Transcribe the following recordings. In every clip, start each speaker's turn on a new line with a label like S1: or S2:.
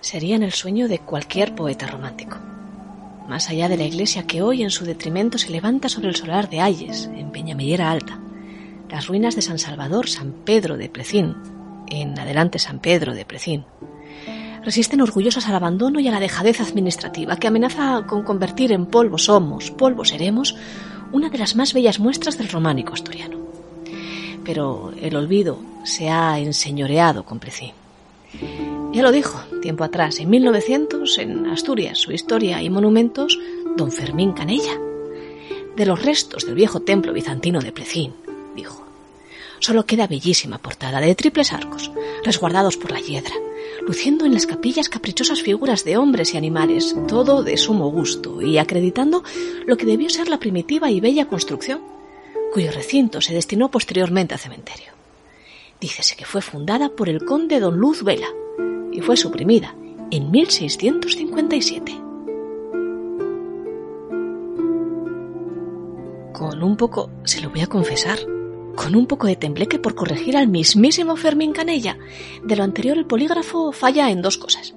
S1: serían el sueño de cualquier poeta romántico. Más allá de la iglesia que hoy en su detrimento se levanta sobre el solar de Ayes, en Peñamellera Alta, las ruinas de San Salvador, San Pedro de Plecín, en adelante San Pedro de Plecín, resisten orgullosas al abandono y a la dejadez administrativa que amenaza con convertir en polvo somos, polvo seremos, una de las más bellas muestras del románico asturiano. Pero el olvido se ha enseñoreado con Plecín. Ya lo dijo tiempo atrás, en 1900, en Asturias, su historia y monumentos, don Fermín Canella. De los restos del viejo templo bizantino de Plecín, dijo, solo queda bellísima portada de triples arcos, resguardados por la hiedra, luciendo en las capillas caprichosas figuras de hombres y animales, todo de sumo gusto, y acreditando lo que debió ser la primitiva y bella construcción, cuyo recinto se destinó posteriormente a cementerio. Dícese que fue fundada por el conde don Luz Vela y fue suprimida en 1657. Con un poco, se lo voy a confesar, con un poco de tembleque por corregir al mismísimo Fermín Canella. De lo anterior el polígrafo falla en dos cosas.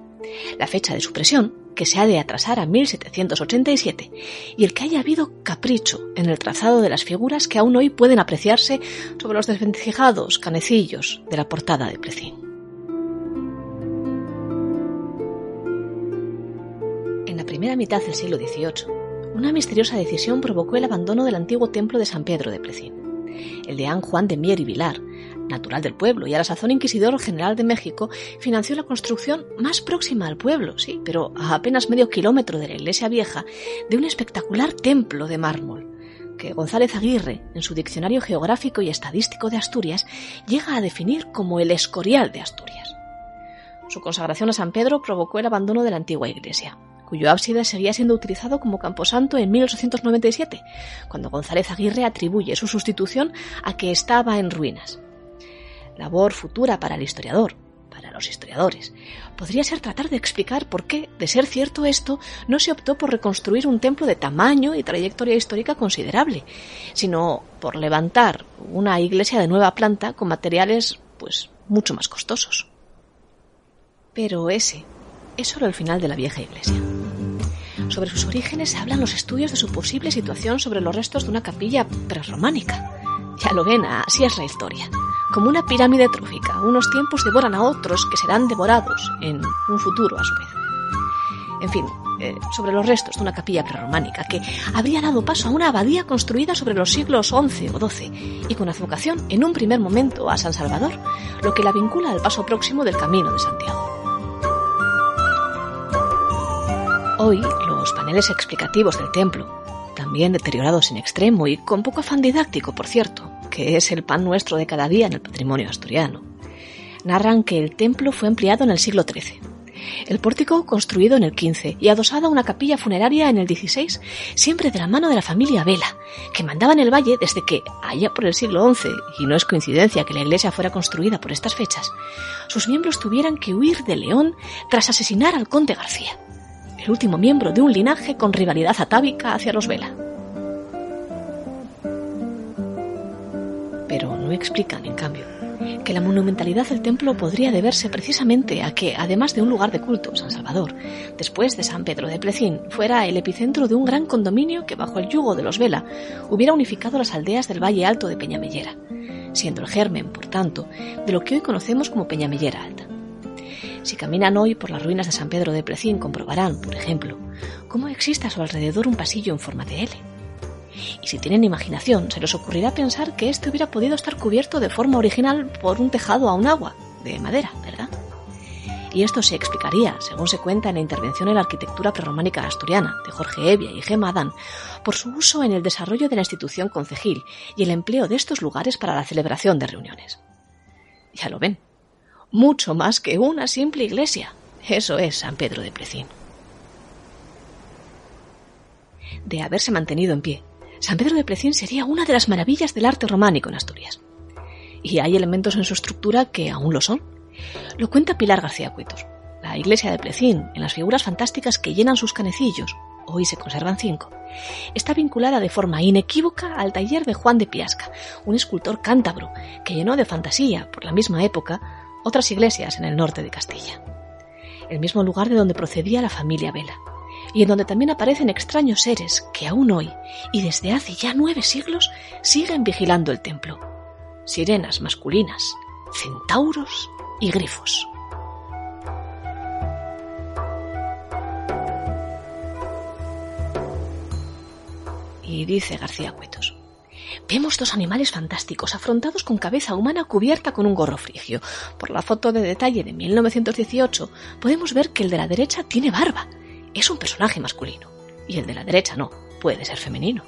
S1: La fecha de supresión, que se ha de atrasar a 1787, y el que haya habido capricho en el trazado de las figuras que aún hoy pueden apreciarse sobre los desvencijados canecillos de la portada de Plecín. En la primera mitad del siglo XVIII, una misteriosa decisión provocó el abandono del antiguo templo de San Pedro de Plecín el deán Juan de Mier y Vilar, natural del pueblo y a la sazón inquisidor general de México, financió la construcción más próxima al pueblo, sí, pero a apenas medio kilómetro de la iglesia vieja, de un espectacular templo de mármol, que González Aguirre, en su Diccionario Geográfico y Estadístico de Asturias, llega a definir como el Escorial de Asturias. Su consagración a San Pedro provocó el abandono de la antigua iglesia cuyo ábside seguía siendo utilizado como camposanto en 1897, cuando González Aguirre atribuye su sustitución a que estaba en ruinas. Labor futura para el historiador, para los historiadores, podría ser tratar de explicar por qué, de ser cierto esto, no se optó por reconstruir un templo de tamaño y trayectoria histórica considerable, sino por levantar una iglesia de nueva planta con materiales, pues, mucho más costosos. Pero ese es solo el final de la vieja iglesia. Sobre sus orígenes se hablan los estudios de su posible situación sobre los restos de una capilla prerrománica. Ya lo ven, así es la historia. Como una pirámide trófica, unos tiempos devoran a otros que serán devorados en un futuro a su vez. En fin, eh, sobre los restos de una capilla prerrománica que habría dado paso a una abadía construida sobre los siglos XI o XII y con advocación en un primer momento a San Salvador, lo que la vincula al paso próximo del Camino de Santiago. Hoy, los paneles explicativos del templo, también deteriorados en extremo y con poco afán didáctico, por cierto, que es el pan nuestro de cada día en el patrimonio asturiano, narran que el templo fue empleado en el siglo XIII. El pórtico construido en el XV y adosada a una capilla funeraria en el XVI, siempre de la mano de la familia Vela, que mandaba en el valle desde que, allá por el siglo XI, y no es coincidencia que la iglesia fuera construida por estas fechas, sus miembros tuvieran que huir de León tras asesinar al conde García el último miembro de un linaje con rivalidad atávica hacia los Vela. Pero no explican, en cambio, que la monumentalidad del templo podría deberse precisamente a que, además de un lugar de culto, San Salvador, después de San Pedro de Plecín, fuera el epicentro de un gran condominio que, bajo el yugo de los Vela, hubiera unificado las aldeas del Valle Alto de Peñamellera, siendo el germen, por tanto, de lo que hoy conocemos como Peñamellera Alta. Si caminan hoy por las ruinas de San Pedro de Plecín, comprobarán, por ejemplo, cómo existe a su alrededor un pasillo en forma de L. Y si tienen imaginación, se les ocurrirá pensar que este hubiera podido estar cubierto de forma original por un tejado a un agua, de madera, ¿verdad? Y esto se explicaría, según se cuenta en la intervención en la arquitectura prerrománica asturiana de Jorge Evia y Gemma Adán, por su uso en el desarrollo de la institución concejil y el empleo de estos lugares para la celebración de reuniones. Ya lo ven, mucho más que una simple iglesia. Eso es San Pedro de Plecín. De haberse mantenido en pie, San Pedro de Plecín sería una de las maravillas del arte románico en Asturias. Y hay elementos en su estructura que aún lo son. Lo cuenta Pilar García Cuetos. La iglesia de Plecín, en las figuras fantásticas que llenan sus canecillos, hoy se conservan cinco, está vinculada de forma inequívoca al taller de Juan de Piasca, un escultor cántabro que llenó de fantasía, por la misma época, otras iglesias en el norte de Castilla. el mismo lugar de donde procedía la familia Vela, y en donde también aparecen extraños seres que aún hoy, y desde hace ya nueve siglos, siguen vigilando el templo. Sirenas masculinas, centauros y grifos. Y dice García Cuetos. Vemos dos animales fantásticos afrontados con cabeza humana cubierta con un gorro frigio. Por la foto de detalle de 1918 podemos ver que el de la derecha tiene barba. Es un personaje masculino. Y el de la derecha no, puede ser femenino.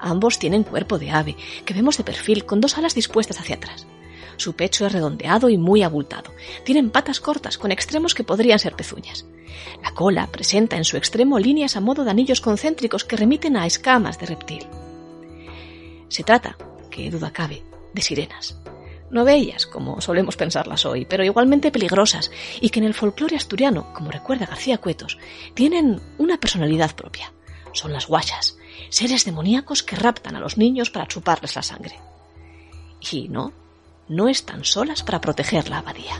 S1: Ambos tienen cuerpo de ave, que vemos de perfil con dos alas dispuestas hacia atrás. Su pecho es redondeado y muy abultado. Tienen patas cortas con extremos que podrían ser pezuñas. La cola presenta en su extremo líneas a modo de anillos concéntricos que remiten a escamas de reptil. Se trata, que duda cabe, de sirenas. No bellas, como solemos pensarlas hoy, pero igualmente peligrosas, y que en el folclore asturiano, como recuerda García Cuetos, tienen una personalidad propia. Son las guachas, seres demoníacos que raptan a los niños para chuparles la sangre. Y no, no están solas para proteger la abadía.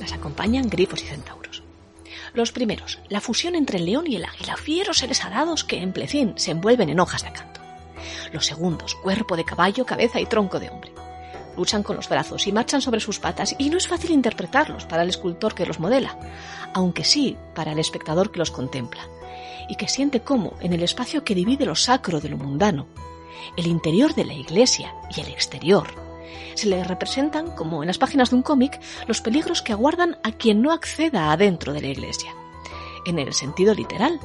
S1: Las acompañan grifos y centauros. Los primeros, la fusión entre el león y el águila, fieros seres arados que en plecín se envuelven en hojas de acanto. Los segundos, cuerpo de caballo, cabeza y tronco de hombre. Luchan con los brazos y marchan sobre sus patas y no es fácil interpretarlos para el escultor que los modela, aunque sí para el espectador que los contempla, y que siente cómo, en el espacio que divide lo sacro de lo mundano, el interior de la iglesia y el exterior, se le representan, como en las páginas de un cómic, los peligros que aguardan a quien no acceda adentro de la iglesia, en el sentido literal,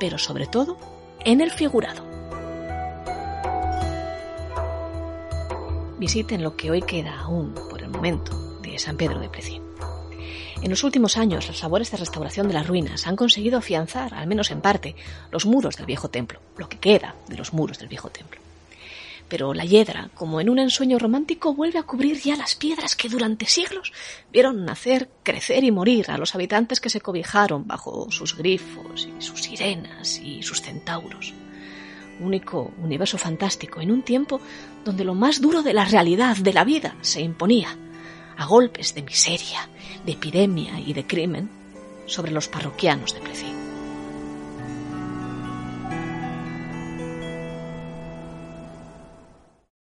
S1: pero sobre todo en el figurado. Visiten lo que hoy queda aún, por el momento, de San Pedro de Plecín. En los últimos años, las labores de restauración de las ruinas han conseguido afianzar, al menos en parte, los muros del viejo templo, lo que queda de los muros del viejo templo. Pero la hiedra, como en un ensueño romántico, vuelve a cubrir ya las piedras que durante siglos vieron nacer, crecer y morir a los habitantes que se cobijaron bajo sus grifos y sus sirenas y sus centauros. Único universo fantástico en un tiempo donde lo más duro de la realidad, de la vida, se imponía a golpes de miseria, de epidemia y de crimen sobre los parroquianos de Plecín.